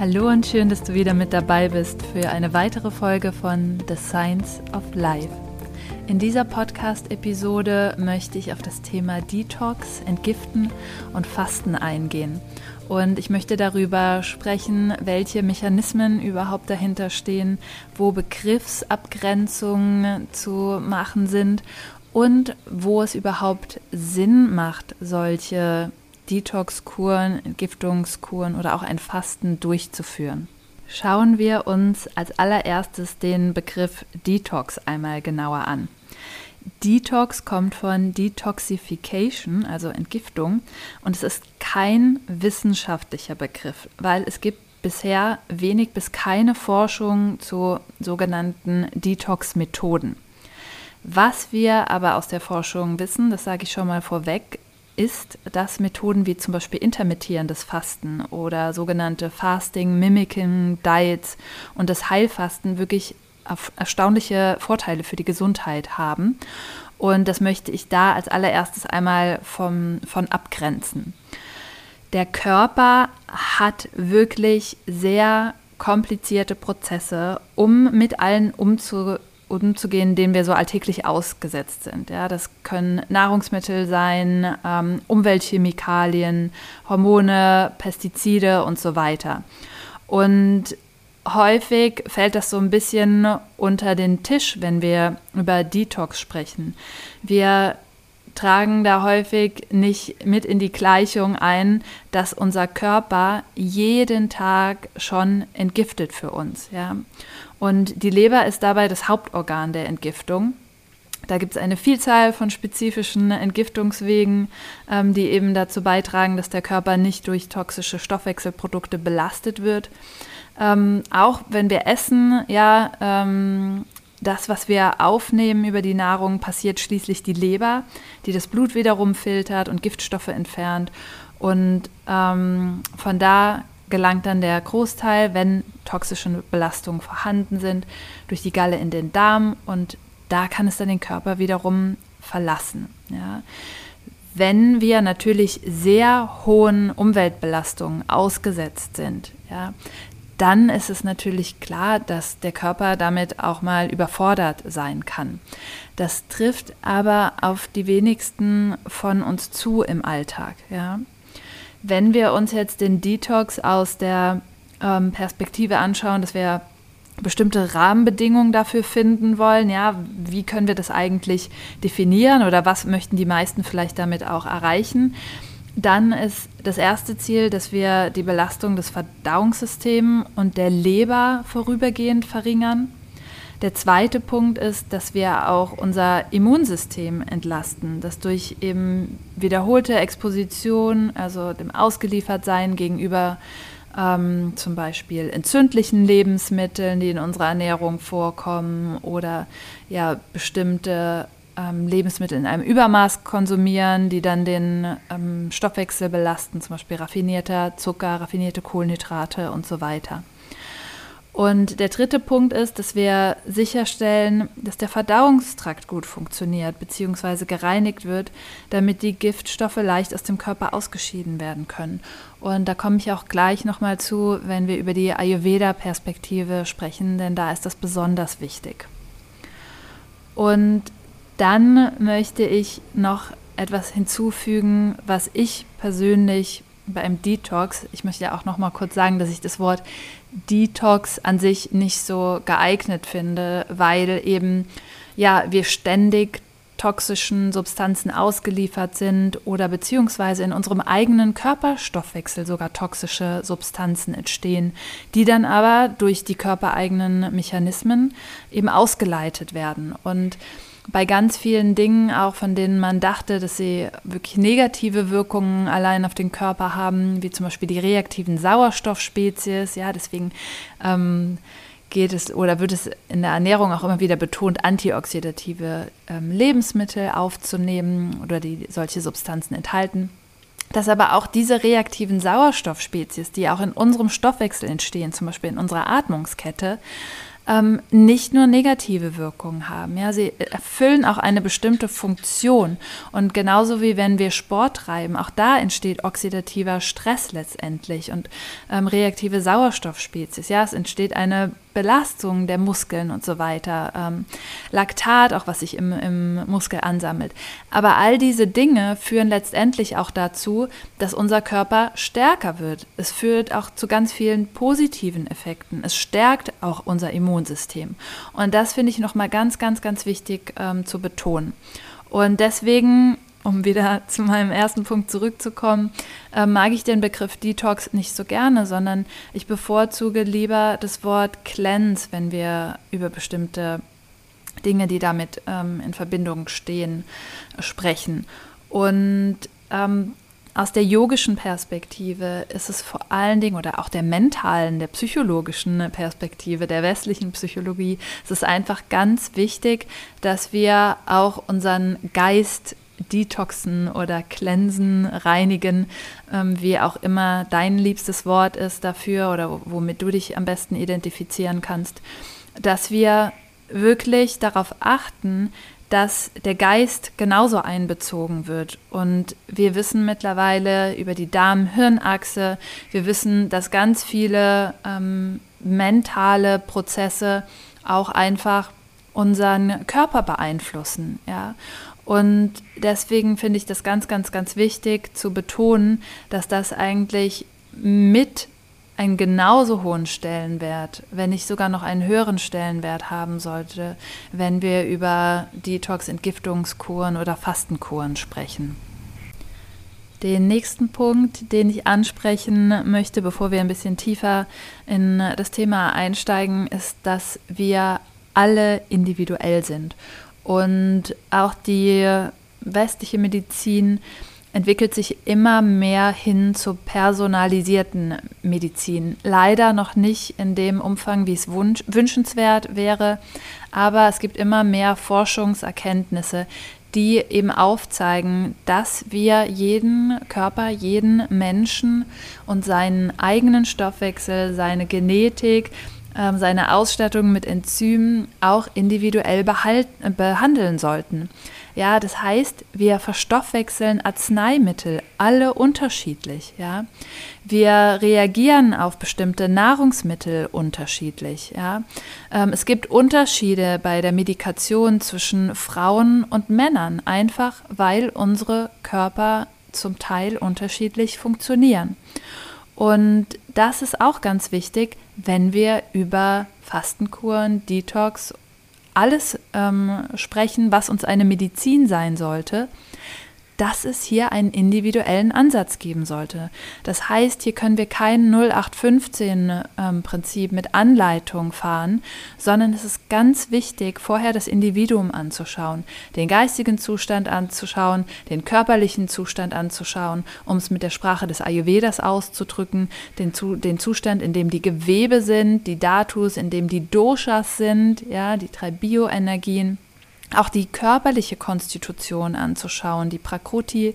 Hallo und schön, dass du wieder mit dabei bist für eine weitere Folge von The Science of Life. In dieser Podcast-Episode möchte ich auf das Thema Detox, Entgiften und Fasten eingehen. Und ich möchte darüber sprechen, welche Mechanismen überhaupt dahinter stehen, wo Begriffsabgrenzungen zu machen sind und wo es überhaupt Sinn macht, solche Detox-Kuren, Entgiftungskuren oder auch ein Fasten durchzuführen. Schauen wir uns als allererstes den Begriff Detox einmal genauer an. Detox kommt von Detoxification, also Entgiftung, und es ist kein wissenschaftlicher Begriff, weil es gibt bisher wenig bis keine Forschung zu sogenannten Detox-Methoden. Was wir aber aus der Forschung wissen, das sage ich schon mal vorweg, ist, dass Methoden wie zum Beispiel intermittierendes Fasten oder sogenannte Fasting, Mimicking Diets und das Heilfasten wirklich erstaunliche Vorteile für die Gesundheit haben. Und das möchte ich da als allererstes einmal vom, von abgrenzen. Der Körper hat wirklich sehr komplizierte Prozesse, um mit allen umzugehen umzugehen, denen wir so alltäglich ausgesetzt sind. Ja, das können Nahrungsmittel sein, ähm, Umweltchemikalien, Hormone, Pestizide und so weiter. Und häufig fällt das so ein bisschen unter den Tisch, wenn wir über Detox sprechen. Wir tragen da häufig nicht mit in die Gleichung ein, dass unser Körper jeden Tag schon entgiftet für uns. Ja? Und die Leber ist dabei das Hauptorgan der Entgiftung. Da gibt es eine Vielzahl von spezifischen Entgiftungswegen, ähm, die eben dazu beitragen, dass der Körper nicht durch toxische Stoffwechselprodukte belastet wird. Ähm, auch wenn wir essen, ja, ähm, das, was wir aufnehmen über die Nahrung, passiert schließlich die Leber, die das Blut wiederum filtert und Giftstoffe entfernt. Und ähm, von da gelangt dann der Großteil, wenn toxische Belastungen vorhanden sind, durch die Galle in den Darm und da kann es dann den Körper wiederum verlassen. Ja. Wenn wir natürlich sehr hohen Umweltbelastungen ausgesetzt sind, ja, dann ist es natürlich klar, dass der Körper damit auch mal überfordert sein kann. Das trifft aber auf die wenigsten von uns zu im Alltag. Ja. Wenn wir uns jetzt den Detox aus der ähm, Perspektive anschauen, dass wir bestimmte Rahmenbedingungen dafür finden wollen, ja, wie können wir das eigentlich definieren oder was möchten die meisten vielleicht damit auch erreichen, dann ist das erste Ziel, dass wir die Belastung des Verdauungssystems und der Leber vorübergehend verringern. Der zweite Punkt ist, dass wir auch unser Immunsystem entlasten, das durch eben wiederholte Exposition, also dem Ausgeliefertsein gegenüber ähm, zum Beispiel entzündlichen Lebensmitteln, die in unserer Ernährung vorkommen oder ja bestimmte ähm, Lebensmittel in einem Übermaß konsumieren, die dann den ähm, Stoffwechsel belasten, zum Beispiel raffinierter Zucker, raffinierte Kohlenhydrate und so weiter. Und der dritte Punkt ist, dass wir sicherstellen, dass der Verdauungstrakt gut funktioniert bzw. gereinigt wird, damit die Giftstoffe leicht aus dem Körper ausgeschieden werden können. Und da komme ich auch gleich nochmal zu, wenn wir über die Ayurveda-Perspektive sprechen, denn da ist das besonders wichtig. Und dann möchte ich noch etwas hinzufügen, was ich persönlich beim Detox, ich möchte ja auch noch mal kurz sagen, dass ich das Wort Detox an sich nicht so geeignet finde, weil eben ja wir ständig toxischen Substanzen ausgeliefert sind oder beziehungsweise in unserem eigenen Körperstoffwechsel sogar toxische Substanzen entstehen, die dann aber durch die körpereigenen Mechanismen eben ausgeleitet werden. Und bei ganz vielen Dingen, auch von denen man dachte, dass sie wirklich negative Wirkungen allein auf den Körper haben, wie zum Beispiel die reaktiven Sauerstoffspezies. Ja, deswegen ähm, geht es oder wird es in der Ernährung auch immer wieder betont, antioxidative ähm, Lebensmittel aufzunehmen oder die solche Substanzen enthalten. Dass aber auch diese reaktiven Sauerstoffspezies, die auch in unserem Stoffwechsel entstehen, zum Beispiel in unserer Atmungskette, ähm, nicht nur negative Wirkungen haben. Ja, sie erfüllen auch eine bestimmte Funktion. Und genauso wie wenn wir Sport treiben, auch da entsteht oxidativer Stress letztendlich und ähm, reaktive Sauerstoffspezies. Ja, es entsteht eine Belastung der Muskeln und so weiter, ähm, Laktat, auch was sich im, im Muskel ansammelt. Aber all diese Dinge führen letztendlich auch dazu, dass unser Körper stärker wird. Es führt auch zu ganz vielen positiven Effekten. Es stärkt auch unser Immunsystem. Und das finde ich nochmal ganz, ganz, ganz wichtig ähm, zu betonen. Und deswegen um wieder zu meinem ersten Punkt zurückzukommen, äh, mag ich den Begriff Detox nicht so gerne, sondern ich bevorzuge lieber das Wort Cleanse, wenn wir über bestimmte Dinge, die damit ähm, in Verbindung stehen, sprechen. Und ähm, aus der yogischen Perspektive ist es vor allen Dingen, oder auch der mentalen, der psychologischen Perspektive, der westlichen Psychologie, es ist einfach ganz wichtig, dass wir auch unseren Geist detoxen oder cleansen, reinigen, ähm, wie auch immer dein liebstes Wort ist dafür oder womit du dich am besten identifizieren kannst, dass wir wirklich darauf achten, dass der Geist genauso einbezogen wird. Und wir wissen mittlerweile über die Darm-Hirn-Achse, wir wissen, dass ganz viele ähm, mentale Prozesse auch einfach unseren Körper beeinflussen. Ja? Und deswegen finde ich das ganz, ganz, ganz wichtig zu betonen, dass das eigentlich mit einen genauso hohen Stellenwert, wenn nicht sogar noch einen höheren Stellenwert haben sollte, wenn wir über Detox-Entgiftungskuren oder Fastenkuren sprechen. Den nächsten Punkt, den ich ansprechen möchte, bevor wir ein bisschen tiefer in das Thema einsteigen, ist, dass wir alle individuell sind und auch die westliche Medizin entwickelt sich immer mehr hin zur personalisierten Medizin. Leider noch nicht in dem Umfang, wie es wünschenswert wäre, aber es gibt immer mehr Forschungserkenntnisse, die eben aufzeigen, dass wir jeden Körper, jeden Menschen und seinen eigenen Stoffwechsel, seine Genetik, seine Ausstattung mit Enzymen auch individuell behalten, behandeln sollten. Ja, das heißt, wir verstoffwechseln Arzneimittel, alle unterschiedlich. Ja, wir reagieren auf bestimmte Nahrungsmittel unterschiedlich. Ja, ähm, es gibt Unterschiede bei der Medikation zwischen Frauen und Männern, einfach weil unsere Körper zum Teil unterschiedlich funktionieren. Und das ist auch ganz wichtig, wenn wir über Fastenkuren, Detox, alles ähm, sprechen, was uns eine Medizin sein sollte, dass es hier einen individuellen Ansatz geben sollte. Das heißt, hier können wir kein 0815-Prinzip ähm, mit Anleitung fahren, sondern es ist ganz wichtig, vorher das Individuum anzuschauen, den geistigen Zustand anzuschauen, den körperlichen Zustand anzuschauen, um es mit der Sprache des Ayurvedas auszudrücken, den, den Zustand, in dem die Gewebe sind, die Datus, in dem die Doshas sind, ja, die drei Bioenergien auch die körperliche Konstitution anzuschauen, die Prakruti,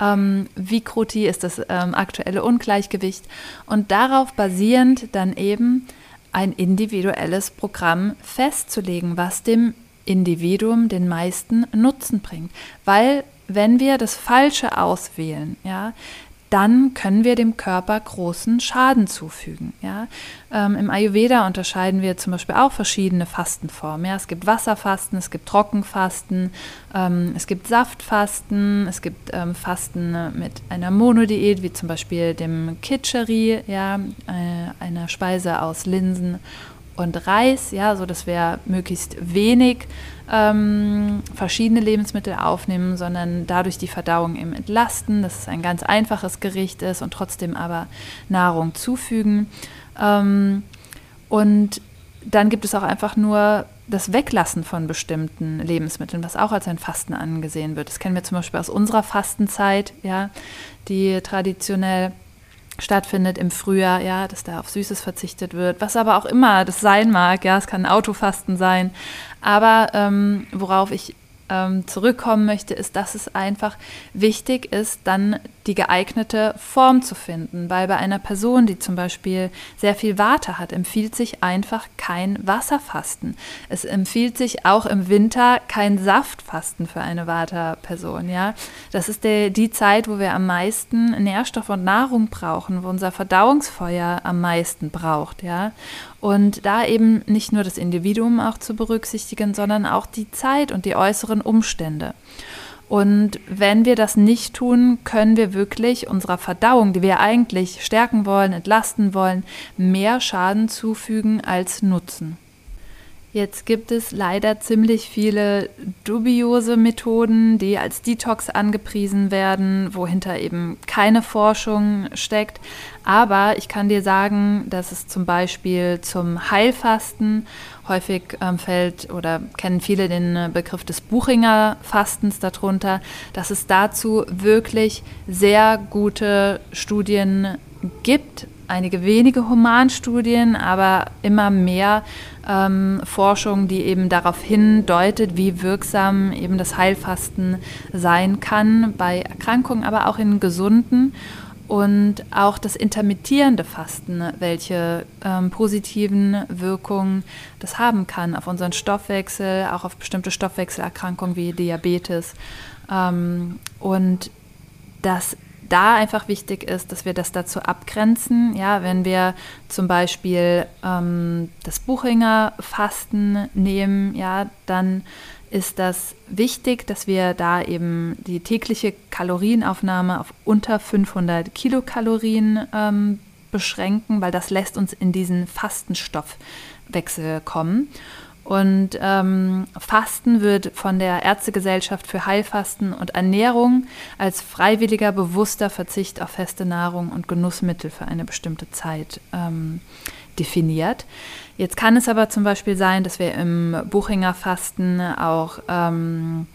ähm, Vikruti ist das ähm, aktuelle Ungleichgewicht und darauf basierend dann eben ein individuelles Programm festzulegen, was dem Individuum den meisten Nutzen bringt. Weil wenn wir das Falsche auswählen, ja, dann können wir dem Körper großen Schaden zufügen. Ja? Ähm, Im Ayurveda unterscheiden wir zum Beispiel auch verschiedene Fastenformen. Ja? Es gibt Wasserfasten, es gibt Trockenfasten, ähm, es gibt Saftfasten, es gibt ähm, Fasten mit einer Monodiät, wie zum Beispiel dem Kitscheri, ja? Äh, einer Speise aus Linsen und Reis, ja, so dass wir möglichst wenig ähm, verschiedene Lebensmittel aufnehmen, sondern dadurch die Verdauung eben entlasten, dass es ein ganz einfaches Gericht ist und trotzdem aber Nahrung zufügen. Ähm, und dann gibt es auch einfach nur das Weglassen von bestimmten Lebensmitteln, was auch als ein Fasten angesehen wird. Das kennen wir zum Beispiel aus unserer Fastenzeit, ja, die traditionell stattfindet im Frühjahr, ja, dass da auf Süßes verzichtet wird, was aber auch immer das sein mag, ja, es kann Autofasten sein. Aber ähm, worauf ich ähm, zurückkommen möchte, ist, dass es einfach wichtig ist, dann die geeignete Form zu finden. Weil bei einer Person, die zum Beispiel sehr viel Warte hat, empfiehlt sich einfach kein Wasserfasten. Es empfiehlt sich auch im Winter kein Saftfasten für eine Vata-Person. Ja? Das ist der, die Zeit, wo wir am meisten Nährstoff und Nahrung brauchen, wo unser Verdauungsfeuer am meisten braucht. Ja? Und da eben nicht nur das Individuum auch zu berücksichtigen, sondern auch die Zeit und die äußeren Umstände. Und wenn wir das nicht tun, können wir wirklich unserer Verdauung, die wir eigentlich stärken wollen, entlasten wollen, mehr Schaden zufügen als Nutzen. Jetzt gibt es leider ziemlich viele dubiose Methoden, die als Detox angepriesen werden, wohinter eben keine Forschung steckt. Aber ich kann dir sagen, dass es zum Beispiel zum Heilfasten häufig ähm, fällt oder kennen viele den äh, Begriff des Buchinger Fastens darunter, dass es dazu wirklich sehr gute Studien gibt, einige wenige Humanstudien, aber immer mehr ähm, Forschung, die eben darauf hindeutet, wie wirksam eben das Heilfasten sein kann bei Erkrankungen, aber auch in gesunden und auch das intermittierende Fasten, welche ähm, positiven Wirkungen das haben kann auf unseren Stoffwechsel, auch auf bestimmte Stoffwechselerkrankungen wie Diabetes. Ähm, und das da einfach wichtig ist, dass wir das dazu abgrenzen. Ja, wenn wir zum Beispiel ähm, das Buchinger Fasten nehmen, ja, dann ist das wichtig, dass wir da eben die tägliche Kalorienaufnahme auf unter 500 Kilokalorien ähm, beschränken, weil das lässt uns in diesen Fastenstoffwechsel kommen. Und ähm, Fasten wird von der Ärztegesellschaft für Heilfasten und Ernährung als freiwilliger, bewusster Verzicht auf feste Nahrung und Genussmittel für eine bestimmte Zeit ähm, definiert. Jetzt kann es aber zum Beispiel sein, dass wir im Buchinger Fasten auch ähm,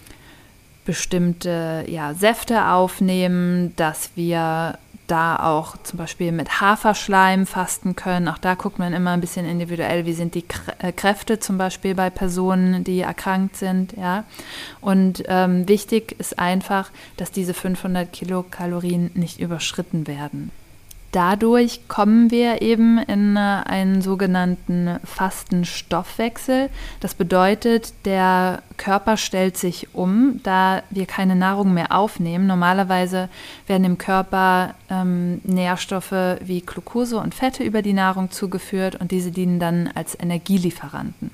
bestimmte ja, Säfte aufnehmen, dass wir da auch zum Beispiel mit Haferschleim fasten können. Auch da guckt man immer ein bisschen individuell, wie sind die äh, Kräfte zum Beispiel bei Personen, die erkrankt sind. Ja? Und ähm, wichtig ist einfach, dass diese 500 Kilokalorien nicht überschritten werden dadurch kommen wir eben in äh, einen sogenannten Fastenstoffwechsel. Das bedeutet, der Körper stellt sich um, da wir keine Nahrung mehr aufnehmen. Normalerweise werden im Körper ähm, Nährstoffe wie Glucose und Fette über die Nahrung zugeführt und diese dienen dann als Energielieferanten.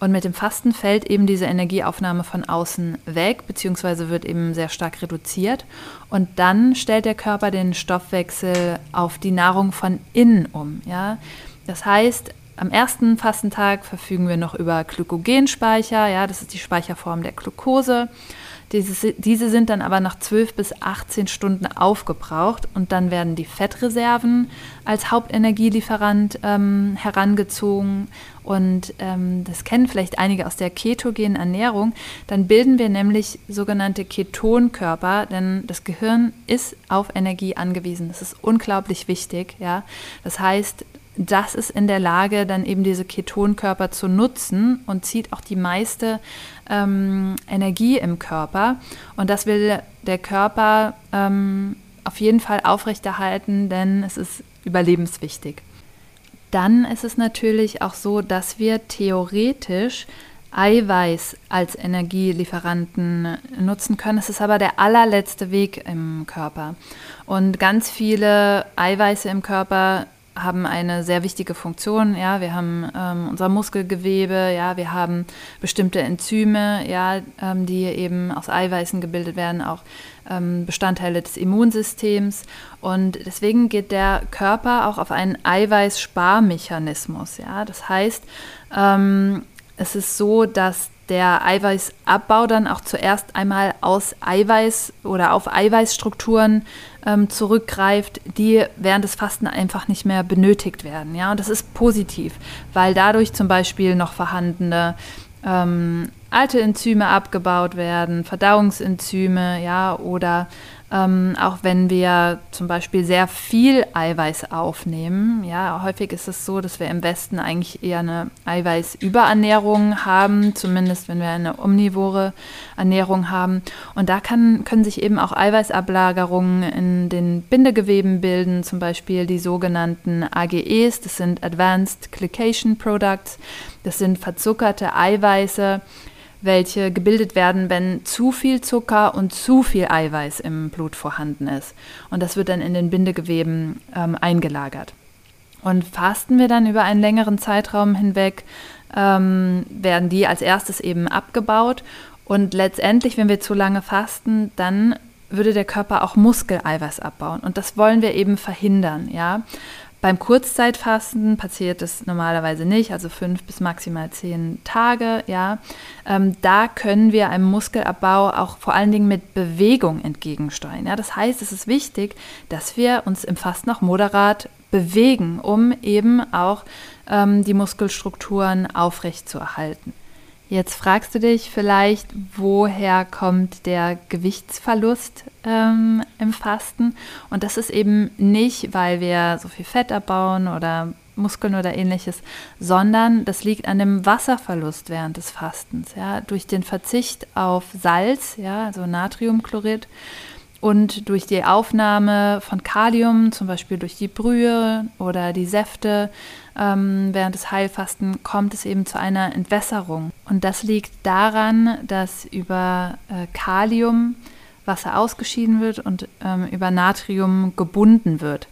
Und mit dem Fasten fällt eben diese Energieaufnahme von außen weg, beziehungsweise wird eben sehr stark reduziert. Und dann stellt der Körper den Stoffwechsel auf die Nahrung von innen um. Ja? Das heißt, am ersten Fastentag verfügen wir noch über Glykogenspeicher, ja, das ist die Speicherform der Glucose. Diese, sind dann aber nach 12 bis 18 Stunden aufgebraucht und dann werden die Fettreserven als Hauptenergielieferant ähm, herangezogen. Und ähm, das kennen vielleicht einige aus der ketogenen Ernährung. Dann bilden wir nämlich sogenannte Ketonkörper, denn das Gehirn ist auf Energie angewiesen. Das ist unglaublich wichtig. Ja? Das heißt, das ist in der Lage, dann eben diese Ketonkörper zu nutzen und zieht auch die meiste ähm, Energie im Körper. Und das will der Körper ähm, auf jeden Fall aufrechterhalten, denn es ist überlebenswichtig. Dann ist es natürlich auch so, dass wir theoretisch Eiweiß als Energielieferanten nutzen können. Es ist aber der allerletzte Weg im Körper. Und ganz viele Eiweiße im Körper haben eine sehr wichtige Funktion. Ja, wir haben ähm, unser Muskelgewebe, ja, wir haben bestimmte Enzyme, ja, ähm, die eben aus Eiweißen gebildet werden, auch ähm, Bestandteile des Immunsystems. Und deswegen geht der Körper auch auf einen Eiweißsparmechanismus. Ja, das heißt, ähm, es ist so, dass der Eiweißabbau dann auch zuerst einmal aus Eiweiß oder auf Eiweißstrukturen ähm, zurückgreift, die während des Fasten einfach nicht mehr benötigt werden. Ja? Und das ist positiv, weil dadurch zum Beispiel noch vorhandene ähm, alte Enzyme abgebaut werden, Verdauungsenzyme, ja, oder ähm, auch wenn wir zum Beispiel sehr viel Eiweiß aufnehmen. Ja, häufig ist es so, dass wir im Westen eigentlich eher eine Eiweißüberernährung haben, zumindest wenn wir eine omnivore Ernährung haben. Und da kann, können sich eben auch Eiweißablagerungen in den Bindegeweben bilden, zum Beispiel die sogenannten AGEs, das sind Advanced Glycation Products, das sind verzuckerte Eiweiße, welche gebildet werden, wenn zu viel Zucker und zu viel Eiweiß im Blut vorhanden ist. Und das wird dann in den Bindegeweben ähm, eingelagert. Und fasten wir dann über einen längeren Zeitraum hinweg, ähm, werden die als erstes eben abgebaut. Und letztendlich, wenn wir zu lange fasten, dann würde der Körper auch Muskeleiweiß abbauen. Und das wollen wir eben verhindern, ja. Beim Kurzzeitfasten passiert es normalerweise nicht, also fünf bis maximal zehn Tage. Ja, ähm, da können wir einem Muskelabbau auch vor allen Dingen mit Bewegung entgegensteuern. Ja, das heißt, es ist wichtig, dass wir uns im Fasten auch moderat bewegen, um eben auch ähm, die Muskelstrukturen aufrechtzuerhalten. Jetzt fragst du dich vielleicht, woher kommt der Gewichtsverlust ähm, im Fasten? Und das ist eben nicht, weil wir so viel Fett abbauen oder Muskeln oder ähnliches, sondern das liegt an dem Wasserverlust während des Fastens. Ja, durch den Verzicht auf Salz, ja, also Natriumchlorid, und durch die Aufnahme von Kalium, zum Beispiel durch die Brühe oder die Säfte ähm, während des Heilfasten, kommt es eben zu einer Entwässerung. Und das liegt daran, dass über äh, Kalium Wasser ausgeschieden wird und ähm, über Natrium gebunden wird.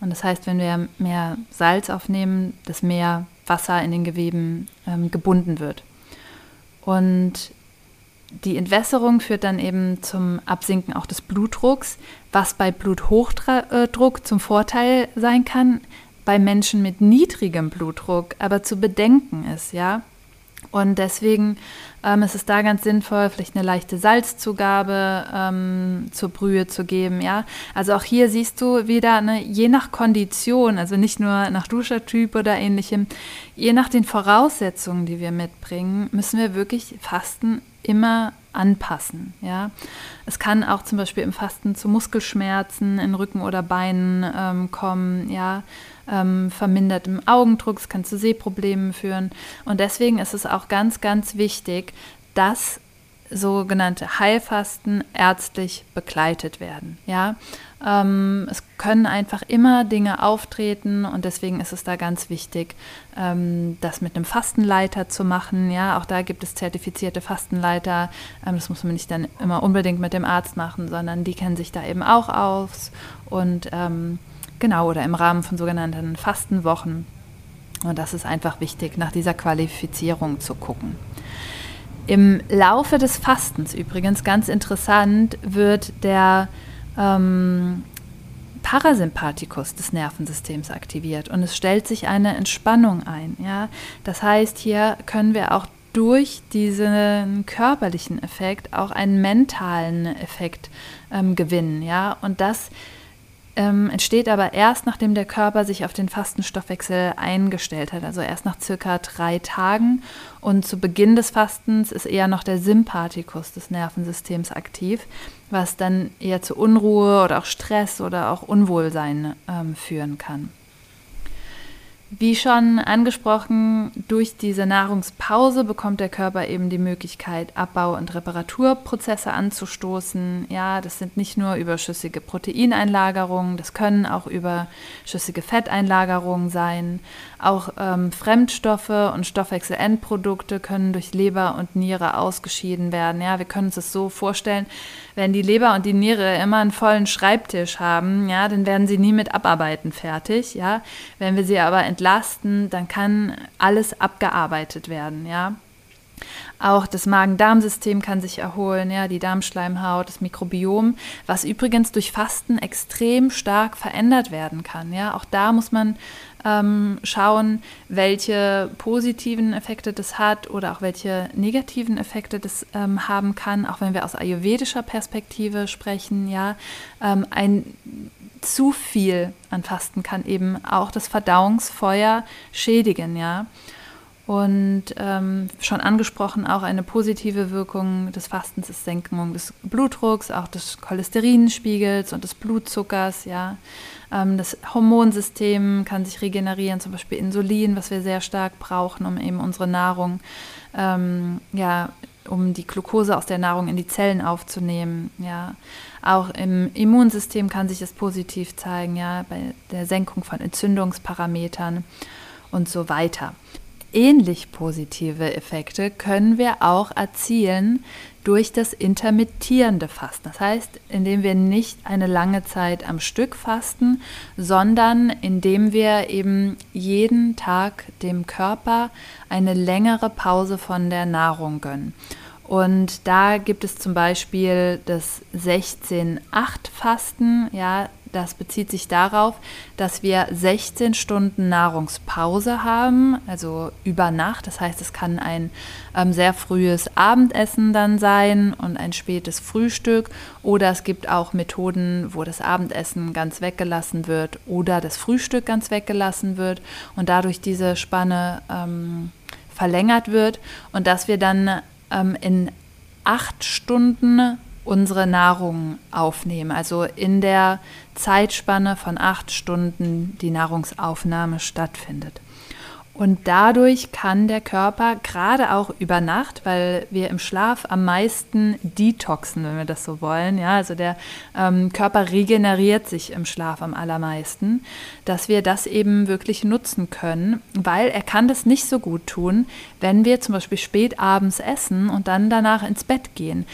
Und das heißt, wenn wir mehr Salz aufnehmen, dass mehr Wasser in den Geweben ähm, gebunden wird. Und die Entwässerung führt dann eben zum Absinken auch des Blutdrucks, was bei Bluthochdruck zum Vorteil sein kann, bei Menschen mit niedrigem Blutdruck aber zu bedenken ist, ja. Und deswegen ähm, ist es da ganz sinnvoll, vielleicht eine leichte Salzzugabe ähm, zur Brühe zu geben, ja. Also auch hier siehst du wieder, ne, je nach Kondition, also nicht nur nach Duschertyp oder ähnlichem, je nach den Voraussetzungen, die wir mitbringen, müssen wir wirklich Fasten immer anpassen. Ja? Es kann auch zum Beispiel im Fasten zu Muskelschmerzen in Rücken oder Beinen ähm, kommen, ja? Ähm, vermindertem Augendruck, es kann zu Sehproblemen führen. Und deswegen ist es auch ganz, ganz wichtig, dass sogenannte Heilfasten ärztlich begleitet werden. Ja? Ähm, es können einfach immer Dinge auftreten und deswegen ist es da ganz wichtig, ähm, das mit einem Fastenleiter zu machen. Ja, auch da gibt es zertifizierte Fastenleiter. Ähm, das muss man nicht dann immer unbedingt mit dem Arzt machen, sondern die kennen sich da eben auch aus und ähm, genau oder im Rahmen von sogenannten Fastenwochen. Und das ist einfach wichtig, nach dieser Qualifizierung zu gucken. Im Laufe des Fastens übrigens ganz interessant wird der ähm, Parasympathikus des Nervensystems aktiviert und es stellt sich eine Entspannung ein. Ja? Das heißt, hier können wir auch durch diesen körperlichen Effekt auch einen mentalen Effekt ähm, gewinnen. Ja? Und das ähm, entsteht aber erst, nachdem der Körper sich auf den Fastenstoffwechsel eingestellt hat, also erst nach circa drei Tagen. Und zu Beginn des Fastens ist eher noch der Sympathikus des Nervensystems aktiv, was dann eher zu Unruhe oder auch Stress oder auch Unwohlsein ähm, führen kann. Wie schon angesprochen, durch diese Nahrungspause bekommt der Körper eben die Möglichkeit, Abbau- und Reparaturprozesse anzustoßen. Ja, das sind nicht nur überschüssige Proteineinlagerungen, das können auch überschüssige Fetteinlagerungen sein. Auch ähm, Fremdstoffe und Stoffwechselendprodukte können durch Leber und Niere ausgeschieden werden. Ja, wir können uns das so vorstellen, wenn die Leber und die Niere immer einen vollen Schreibtisch haben, ja, dann werden sie nie mit Abarbeiten fertig. Ja, wenn wir sie aber entlasten, dann kann alles abgearbeitet werden. Ja. Auch das Magen-Darm-System kann sich erholen, ja, die Darmschleimhaut, das Mikrobiom, was übrigens durch Fasten extrem stark verändert werden kann. Ja, auch da muss man ähm, schauen, welche positiven Effekte das hat oder auch welche negativen Effekte das ähm, haben kann, auch wenn wir aus ayurvedischer Perspektive sprechen. Ja, ähm, ein zu viel an Fasten kann eben auch das Verdauungsfeuer schädigen. Ja. Und ähm, schon angesprochen, auch eine positive Wirkung des Fastens ist Senkung des Blutdrucks, auch des Cholesterinspiegels und des Blutzuckers. Ja. Ähm, das Hormonsystem kann sich regenerieren, zum Beispiel Insulin, was wir sehr stark brauchen, um eben unsere Nahrung, ähm, ja, um die Glucose aus der Nahrung in die Zellen aufzunehmen. Ja. Auch im Immunsystem kann sich das positiv zeigen, ja, bei der Senkung von Entzündungsparametern und so weiter. Ähnlich positive Effekte können wir auch erzielen durch das intermittierende Fasten. Das heißt, indem wir nicht eine lange Zeit am Stück fasten, sondern indem wir eben jeden Tag dem Körper eine längere Pause von der Nahrung gönnen. Und da gibt es zum Beispiel das 16-8-Fasten, ja, das bezieht sich darauf, dass wir 16 Stunden Nahrungspause haben, also über Nacht. Das heißt, es kann ein ähm, sehr frühes Abendessen dann sein und ein spätes Frühstück. Oder es gibt auch Methoden, wo das Abendessen ganz weggelassen wird oder das Frühstück ganz weggelassen wird und dadurch diese Spanne ähm, verlängert wird und dass wir dann ähm, in acht Stunden unsere Nahrung aufnehmen. Also in der Zeitspanne von acht Stunden die Nahrungsaufnahme stattfindet. Und dadurch kann der Körper gerade auch über Nacht, weil wir im Schlaf am meisten detoxen, wenn wir das so wollen, ja, also der ähm, Körper regeneriert sich im Schlaf am allermeisten, dass wir das eben wirklich nutzen können, weil er kann das nicht so gut tun, wenn wir zum Beispiel spät abends essen und dann danach ins Bett gehen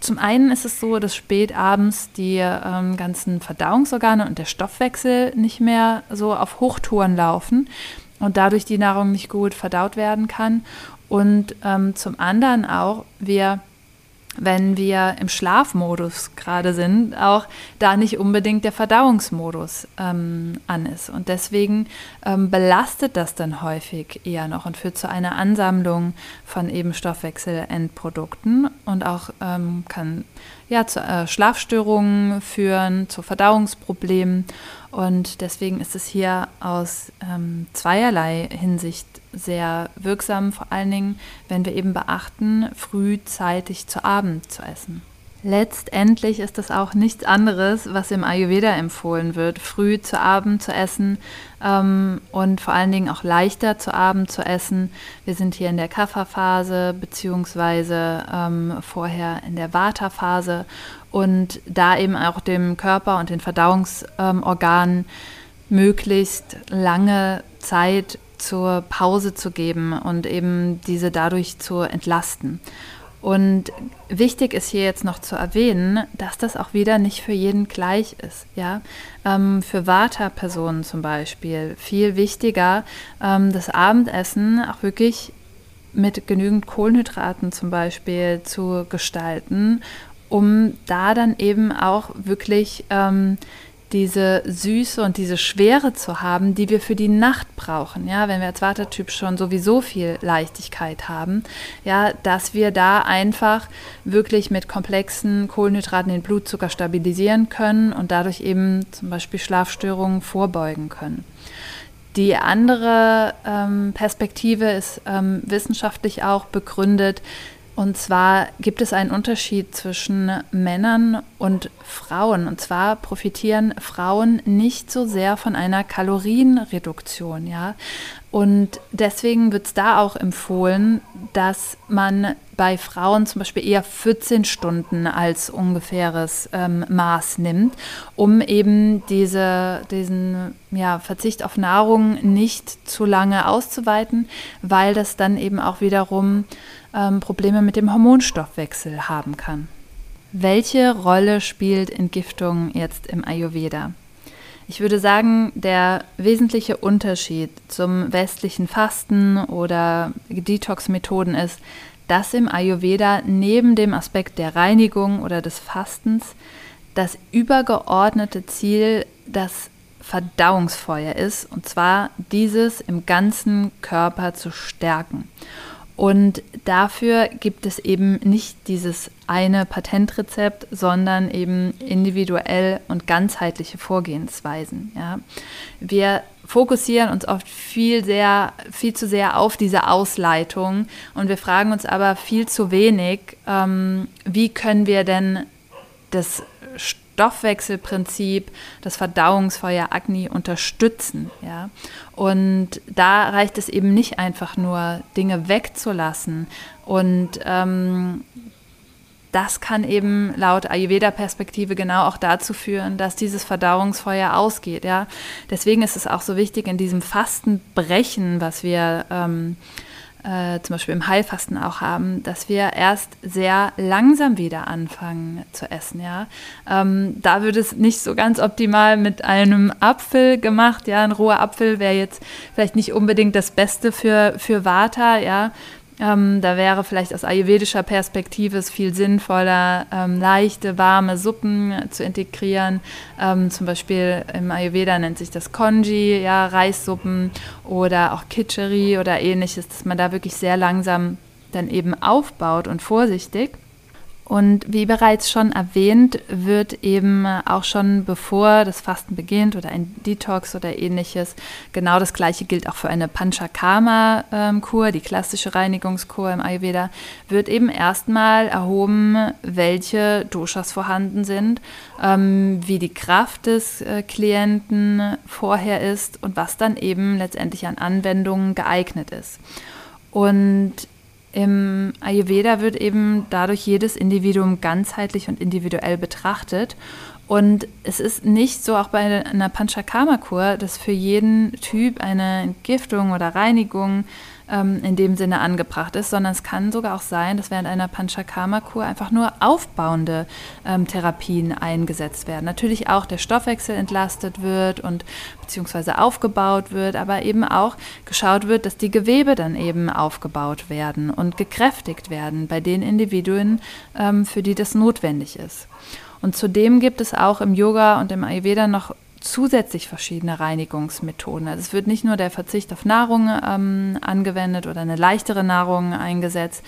zum einen ist es so, dass spät abends die ähm, ganzen Verdauungsorgane und der Stoffwechsel nicht mehr so auf Hochtouren laufen und dadurch die Nahrung nicht gut verdaut werden kann. Und ähm, zum anderen auch, wir wenn wir im Schlafmodus gerade sind, auch da nicht unbedingt der Verdauungsmodus ähm, an ist. Und deswegen ähm, belastet das dann häufig eher noch und führt zu einer Ansammlung von eben Stoffwechselendprodukten und auch ähm, kann ja, zu äh, Schlafstörungen führen, zu Verdauungsproblemen. Und deswegen ist es hier aus ähm, zweierlei Hinsicht sehr wirksam, vor allen Dingen, wenn wir eben beachten, frühzeitig zu Abend zu essen. Letztendlich ist das auch nichts anderes, was im Ayurveda empfohlen wird, früh zu Abend zu essen ähm, und vor allen Dingen auch leichter zu Abend zu essen. Wir sind hier in der Kapha-Phase beziehungsweise ähm, vorher in der Vata-Phase und da eben auch dem Körper und den Verdauungsorganen ähm, möglichst lange Zeit zur Pause zu geben und eben diese dadurch zu entlasten. Und wichtig ist hier jetzt noch zu erwähnen, dass das auch wieder nicht für jeden gleich ist. Ja? Ähm, für Vata-Personen zum Beispiel viel wichtiger, ähm, das Abendessen auch wirklich mit genügend Kohlenhydraten zum Beispiel zu gestalten, um da dann eben auch wirklich ähm, diese Süße und diese Schwere zu haben, die wir für die Nacht brauchen. Ja, wenn wir als Vatertyp schon sowieso viel Leichtigkeit haben, ja, dass wir da einfach wirklich mit komplexen Kohlenhydraten den Blutzucker stabilisieren können und dadurch eben zum Beispiel Schlafstörungen vorbeugen können. Die andere ähm, Perspektive ist ähm, wissenschaftlich auch begründet, und zwar gibt es einen Unterschied zwischen Männern und Frauen. Und zwar profitieren Frauen nicht so sehr von einer Kalorienreduktion, ja. Und deswegen wird es da auch empfohlen, dass man bei Frauen zum Beispiel eher 14 Stunden als ungefähres ähm, Maß nimmt, um eben diese, diesen ja, Verzicht auf Nahrung nicht zu lange auszuweiten, weil das dann eben auch wiederum ähm, Probleme mit dem Hormonstoffwechsel haben kann. Welche Rolle spielt Entgiftung jetzt im Ayurveda? Ich würde sagen, der wesentliche Unterschied zum westlichen Fasten oder Detox-Methoden ist, dass im Ayurveda neben dem Aspekt der Reinigung oder des Fastens das übergeordnete Ziel das Verdauungsfeuer ist, und zwar dieses im ganzen Körper zu stärken. Und dafür gibt es eben nicht dieses eine Patentrezept, sondern eben individuell und ganzheitliche Vorgehensweisen. Ja. Wir fokussieren uns oft viel sehr, viel zu sehr auf diese Ausleitung und wir fragen uns aber viel zu wenig, ähm, wie können wir denn das Stoffwechselprinzip, das Verdauungsfeuer Agni unterstützen. Ja? Und da reicht es eben nicht einfach nur, Dinge wegzulassen und ähm, das kann eben laut Ayurveda-Perspektive genau auch dazu führen, dass dieses Verdauungsfeuer ausgeht. Ja? Deswegen ist es auch so wichtig, in diesem Fastenbrechen, was wir ähm, äh, zum Beispiel im Heilfasten auch haben, dass wir erst sehr langsam wieder anfangen zu essen. Ja? Ähm, da wird es nicht so ganz optimal mit einem Apfel gemacht. Ja? Ein roher Apfel wäre jetzt vielleicht nicht unbedingt das Beste für, für Vata. Ja? Ähm, da wäre vielleicht aus ayurvedischer Perspektive es viel sinnvoller, ähm, leichte, warme Suppen zu integrieren. Ähm, zum Beispiel im Ayurveda nennt sich das Konji, ja, Reissuppen oder auch Kitcheri oder ähnliches, dass man da wirklich sehr langsam dann eben aufbaut und vorsichtig. Und wie bereits schon erwähnt, wird eben auch schon bevor das Fasten beginnt oder ein Detox oder ähnliches, genau das gleiche gilt auch für eine Panchakarma-Kur, die klassische Reinigungskur im Ayurveda, wird eben erstmal erhoben, welche Doshas vorhanden sind, ähm, wie die Kraft des äh, Klienten vorher ist und was dann eben letztendlich an Anwendungen geeignet ist. Und im Ayurveda wird eben dadurch jedes Individuum ganzheitlich und individuell betrachtet. Und es ist nicht so auch bei einer Panchakarma-Kur, dass für jeden Typ eine Entgiftung oder Reinigung ähm, in dem Sinne angebracht ist, sondern es kann sogar auch sein, dass während einer Panchakarma-Kur einfach nur aufbauende ähm, Therapien eingesetzt werden. Natürlich auch der Stoffwechsel entlastet wird und beziehungsweise aufgebaut wird, aber eben auch geschaut wird, dass die Gewebe dann eben aufgebaut werden und gekräftigt werden bei den Individuen, ähm, für die das notwendig ist. Und zudem gibt es auch im Yoga und im Ayurveda noch zusätzlich verschiedene Reinigungsmethoden. Also es wird nicht nur der Verzicht auf Nahrung ähm, angewendet oder eine leichtere Nahrung eingesetzt,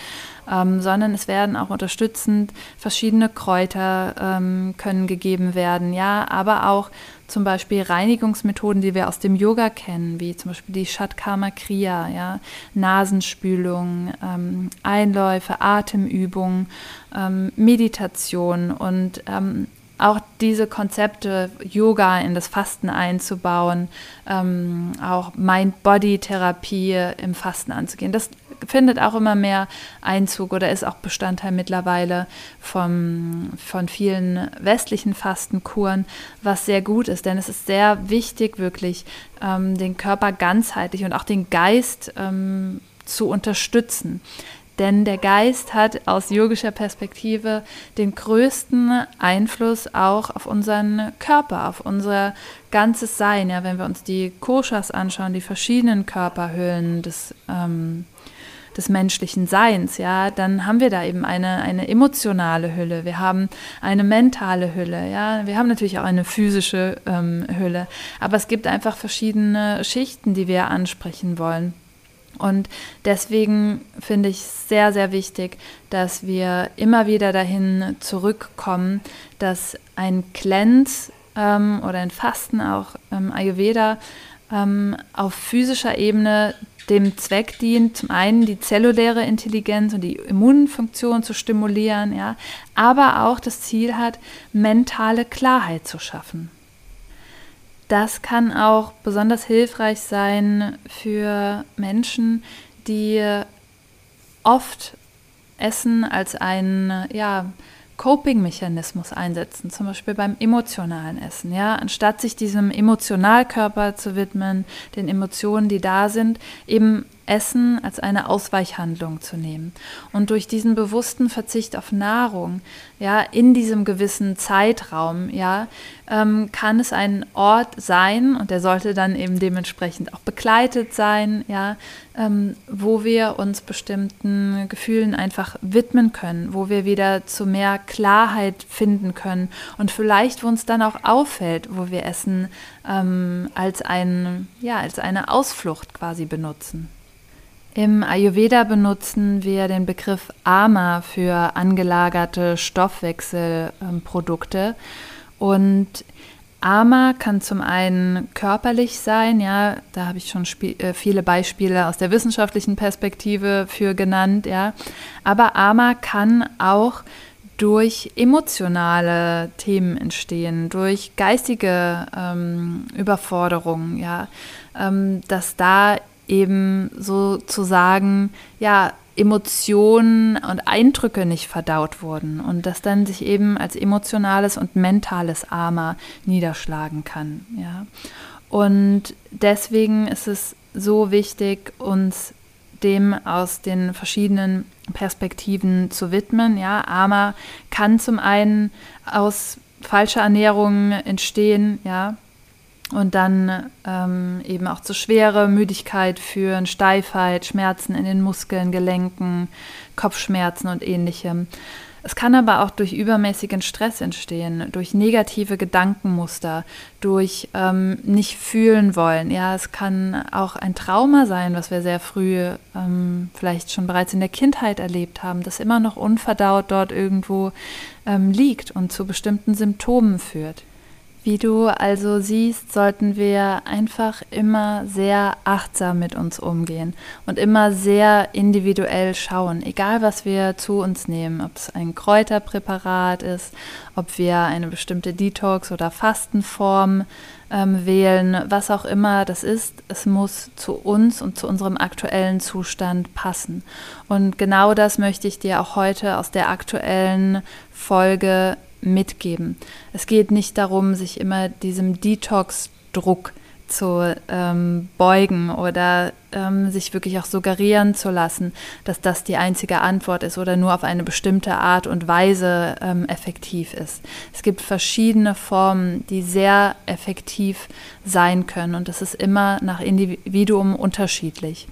ähm, sondern es werden auch unterstützend verschiedene Kräuter ähm, können gegeben werden, ja, aber auch zum Beispiel Reinigungsmethoden, die wir aus dem Yoga kennen, wie zum Beispiel die Shatkama Kriya, ja, Nasenspülung, ähm, Einläufe, Atemübungen, ähm, Meditation und ähm, auch diese Konzepte, Yoga in das Fasten einzubauen, ähm, auch Mind-Body-Therapie im Fasten anzugehen. Das findet auch immer mehr Einzug oder ist auch Bestandteil mittlerweile vom, von vielen westlichen Fastenkuren, was sehr gut ist, denn es ist sehr wichtig, wirklich ähm, den Körper ganzheitlich und auch den Geist ähm, zu unterstützen. Denn der Geist hat aus yogischer Perspektive den größten Einfluss auch auf unseren Körper, auf unser ganzes Sein. Ja, wenn wir uns die Koshas anschauen, die verschiedenen Körperhüllen des, ähm, des menschlichen Seins, ja, dann haben wir da eben eine, eine emotionale Hülle, wir haben eine mentale Hülle, ja, wir haben natürlich auch eine physische ähm, Hülle, aber es gibt einfach verschiedene Schichten, die wir ansprechen wollen. Und deswegen finde ich sehr, sehr wichtig, dass wir immer wieder dahin zurückkommen, dass ein Cleanse ähm, oder ein Fasten, auch ähm, Ayurveda, ähm, auf physischer Ebene dem Zweck dient, zum einen die zelluläre Intelligenz und die Immunfunktion zu stimulieren, ja, aber auch das Ziel hat, mentale Klarheit zu schaffen. Das kann auch besonders hilfreich sein für Menschen, die oft Essen als ein ja, Coping-Mechanismus einsetzen, zum Beispiel beim emotionalen Essen. Ja? Anstatt sich diesem Emotionalkörper zu widmen, den Emotionen, die da sind, eben Essen als eine Ausweichhandlung zu nehmen. Und durch diesen bewussten Verzicht auf Nahrung, ja, in diesem gewissen Zeitraum, ja, ähm, kann es ein Ort sein, und der sollte dann eben dementsprechend auch begleitet sein, ja, ähm, wo wir uns bestimmten Gefühlen einfach widmen können, wo wir wieder zu mehr Klarheit finden können und vielleicht, wo uns dann auch auffällt, wo wir Essen ähm, als, ein, ja, als eine Ausflucht quasi benutzen. Im Ayurveda benutzen wir den Begriff Ama für angelagerte Stoffwechselprodukte. Und Ama kann zum einen körperlich sein, ja, da habe ich schon äh, viele Beispiele aus der wissenschaftlichen Perspektive für genannt, ja. Aber Ama kann auch durch emotionale Themen entstehen, durch geistige ähm, Überforderungen, ja, ähm, dass da eben sozusagen ja Emotionen und Eindrücke nicht verdaut wurden und das dann sich eben als emotionales und mentales Armer niederschlagen kann. Ja. Und deswegen ist es so wichtig, uns dem aus den verschiedenen Perspektiven zu widmen. Ja, Ama kann zum einen aus falscher Ernährung entstehen, ja, und dann ähm, eben auch zu Schwere, Müdigkeit führen, Steifheit, Schmerzen in den Muskeln, Gelenken, Kopfschmerzen und ähnlichem. Es kann aber auch durch übermäßigen Stress entstehen, durch negative Gedankenmuster, durch ähm, nicht fühlen wollen. Ja, es kann auch ein Trauma sein, was wir sehr früh ähm, vielleicht schon bereits in der Kindheit erlebt haben, das immer noch unverdaut dort irgendwo ähm, liegt und zu bestimmten Symptomen führt. Wie du also siehst, sollten wir einfach immer sehr achtsam mit uns umgehen und immer sehr individuell schauen, egal was wir zu uns nehmen, ob es ein Kräuterpräparat ist, ob wir eine bestimmte Detox- oder Fastenform ähm, wählen, was auch immer das ist, es muss zu uns und zu unserem aktuellen Zustand passen. Und genau das möchte ich dir auch heute aus der aktuellen Folge mitgeben. Es geht nicht darum, sich immer diesem Detox-Druck zu ähm, beugen oder ähm, sich wirklich auch suggerieren zu lassen, dass das die einzige Antwort ist oder nur auf eine bestimmte Art und Weise ähm, effektiv ist. Es gibt verschiedene Formen, die sehr effektiv sein können und das ist immer nach Individuum unterschiedlich.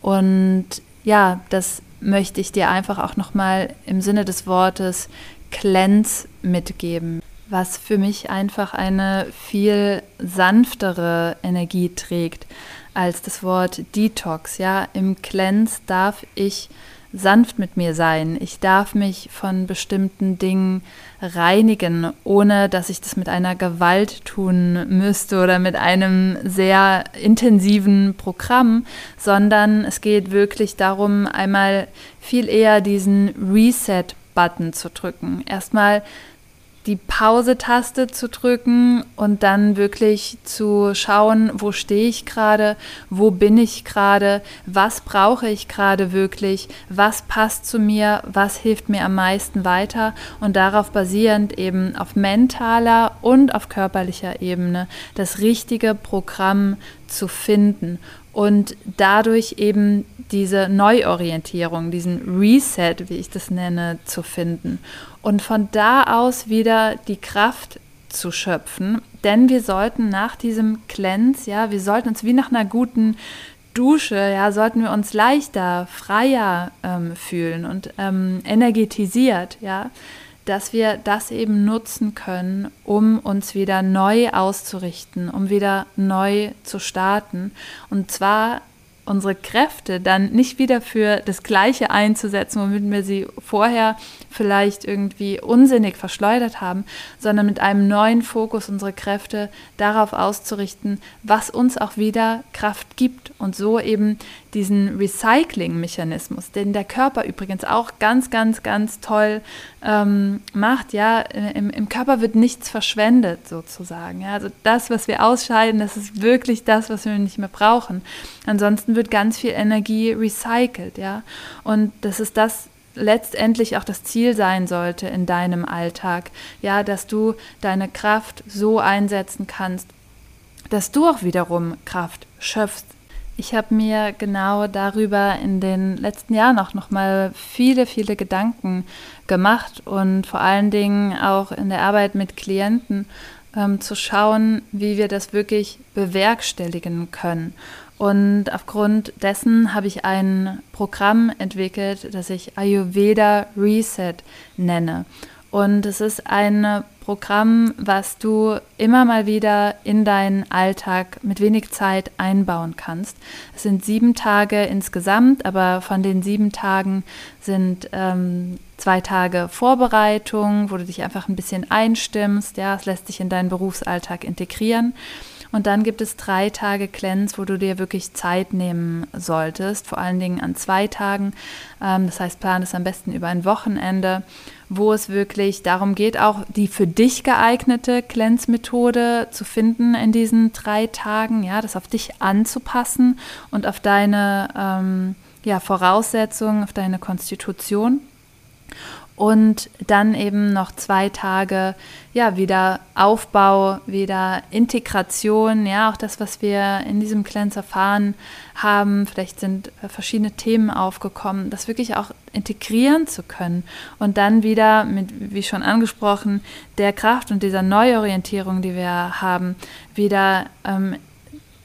Und ja, das möchte ich dir einfach auch nochmal im Sinne des Wortes Cleanse mitgeben, was für mich einfach eine viel sanftere Energie trägt als das Wort Detox. Ja, im Cleanse darf ich sanft mit mir sein. Ich darf mich von bestimmten Dingen reinigen, ohne dass ich das mit einer Gewalt tun müsste oder mit einem sehr intensiven Programm, sondern es geht wirklich darum, einmal viel eher diesen Reset Button zu drücken. Erstmal die Pause-Taste zu drücken und dann wirklich zu schauen, wo stehe ich gerade, wo bin ich gerade, was brauche ich gerade wirklich, was passt zu mir, was hilft mir am meisten weiter und darauf basierend eben auf mentaler und auf körperlicher Ebene das richtige Programm zu finden und dadurch eben diese Neuorientierung, diesen Reset, wie ich das nenne, zu finden. Und von da aus wieder die Kraft zu schöpfen, denn wir sollten nach diesem Cleanse, ja, wir sollten uns wie nach einer guten Dusche, ja, sollten wir uns leichter, freier ähm, fühlen und ähm, energetisiert, ja, dass wir das eben nutzen können, um uns wieder neu auszurichten, um wieder neu zu starten. Und zwar unsere Kräfte dann nicht wieder für das Gleiche einzusetzen, womit wir sie vorher vielleicht irgendwie unsinnig verschleudert haben, sondern mit einem neuen Fokus unsere Kräfte darauf auszurichten, was uns auch wieder Kraft gibt und so eben diesen Recycling-Mechanismus, den der Körper übrigens auch ganz, ganz, ganz toll ähm, macht. Ja, im, im, Körper wird nichts verschwendet sozusagen. Ja? Also das, was wir ausscheiden, das ist wirklich das, was wir nicht mehr brauchen. Ansonsten wird ganz viel Energie recycelt. Ja, und das ist das, letztendlich auch das Ziel sein sollte in deinem Alltag, ja, dass du deine Kraft so einsetzen kannst, dass du auch wiederum Kraft schöpfst. Ich habe mir genau darüber in den letzten Jahren auch noch mal viele viele Gedanken gemacht und vor allen Dingen auch in der Arbeit mit Klienten ähm, zu schauen, wie wir das wirklich bewerkstelligen können. Und aufgrund dessen habe ich ein Programm entwickelt, das ich Ayurveda Reset nenne. Und es ist ein Programm, was du immer mal wieder in deinen Alltag mit wenig Zeit einbauen kannst. Es sind sieben Tage insgesamt, aber von den sieben Tagen sind ähm, zwei Tage Vorbereitung, wo du dich einfach ein bisschen einstimmst. Ja, es lässt sich in deinen Berufsalltag integrieren. Und dann gibt es drei Tage Cleanse, wo du dir wirklich Zeit nehmen solltest, vor allen Dingen an zwei Tagen. Ähm, das heißt, plan es am besten über ein Wochenende, wo es wirklich darum geht, auch die für dich geeignete Cleanse-Methode zu finden in diesen drei Tagen, ja, das auf dich anzupassen und auf deine ähm, ja, Voraussetzungen, auf deine Konstitution und dann eben noch zwei Tage, ja, wieder Aufbau, wieder Integration, ja, auch das, was wir in diesem Cleanse erfahren haben. Vielleicht sind verschiedene Themen aufgekommen, das wirklich auch integrieren zu können und dann wieder mit, wie schon angesprochen, der Kraft und dieser Neuorientierung, die wir haben, wieder ähm,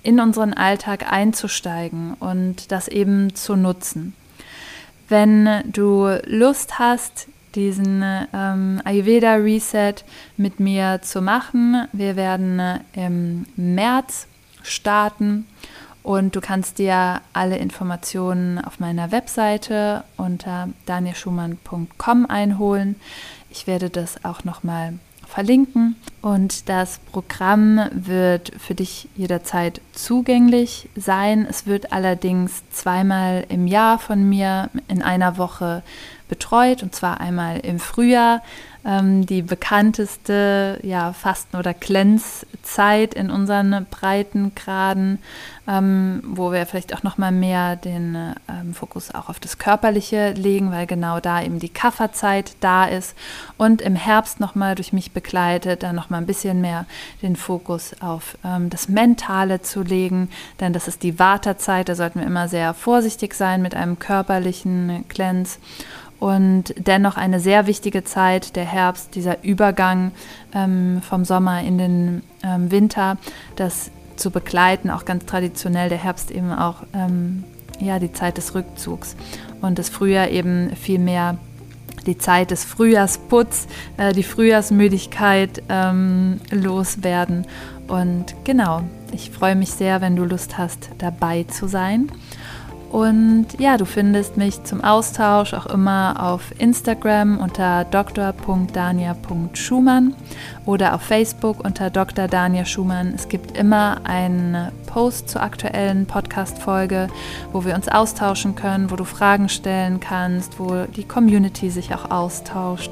in unseren Alltag einzusteigen und das eben zu nutzen. Wenn du Lust hast, diesen ähm, Ayurveda Reset mit mir zu machen. Wir werden äh, im März starten und du kannst dir alle Informationen auf meiner Webseite unter danielschumann.com einholen. Ich werde das auch nochmal verlinken und das Programm wird für dich jederzeit zugänglich sein. Es wird allerdings zweimal im Jahr von mir in einer Woche betreut und zwar einmal im Frühjahr ähm, die bekannteste ja, Fasten- oder Cleanse-Zeit in unseren Breitengraden, ähm, wo wir vielleicht auch noch mal mehr den ähm, Fokus auch auf das Körperliche legen, weil genau da eben die Kafferzeit da ist und im Herbst noch mal durch mich begleitet, dann noch mal ein bisschen mehr den Fokus auf ähm, das Mentale zu legen, denn das ist die Wartezeit, da sollten wir immer sehr vorsichtig sein mit einem körperlichen Cleanse und dennoch eine sehr wichtige Zeit, der Herbst, dieser Übergang ähm, vom Sommer in den ähm, Winter, das zu begleiten, auch ganz traditionell der Herbst eben auch ähm, ja, die Zeit des Rückzugs und das Frühjahr eben viel mehr die Zeit des Frühjahrsputz, äh, die Frühjahrsmüdigkeit ähm, loswerden. Und genau, ich freue mich sehr, wenn du Lust hast, dabei zu sein. Und ja, du findest mich zum Austausch auch immer auf Instagram unter dr.dania.schumann oder auf Facebook unter Dr. Dania Schumann. Es gibt immer einen Post zur aktuellen Podcast-Folge, wo wir uns austauschen können, wo du Fragen stellen kannst, wo die Community sich auch austauscht.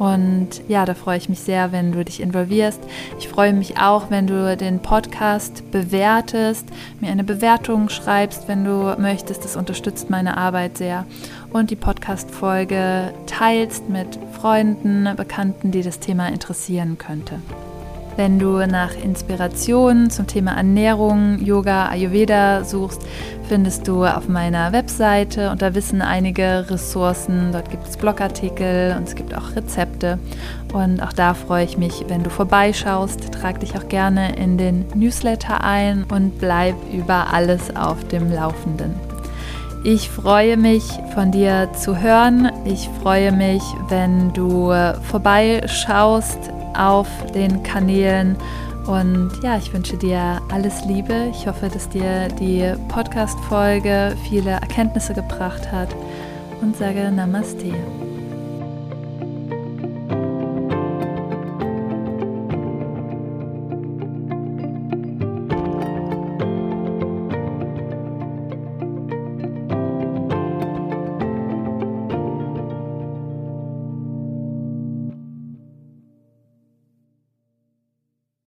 Und ja, da freue ich mich sehr, wenn du dich involvierst. Ich freue mich auch, wenn du den Podcast bewertest, mir eine Bewertung schreibst, wenn du möchtest. Das unterstützt meine Arbeit sehr. Und die Podcast-Folge teilst mit Freunden, Bekannten, die das Thema interessieren könnte. Wenn du nach Inspirationen zum Thema Ernährung, Yoga, Ayurveda suchst, findest du auf meiner Webseite und da wissen einige Ressourcen. Dort gibt es Blogartikel und es gibt auch Rezepte. Und auch da freue ich mich, wenn du vorbeischaust. Trag dich auch gerne in den Newsletter ein und bleib über alles auf dem Laufenden. Ich freue mich, von dir zu hören. Ich freue mich, wenn du vorbeischaust auf den Kanälen. Und ja, ich wünsche dir alles Liebe. Ich hoffe, dass dir die Podcast-Folge viele Erkenntnisse gebracht hat und sage Namaste.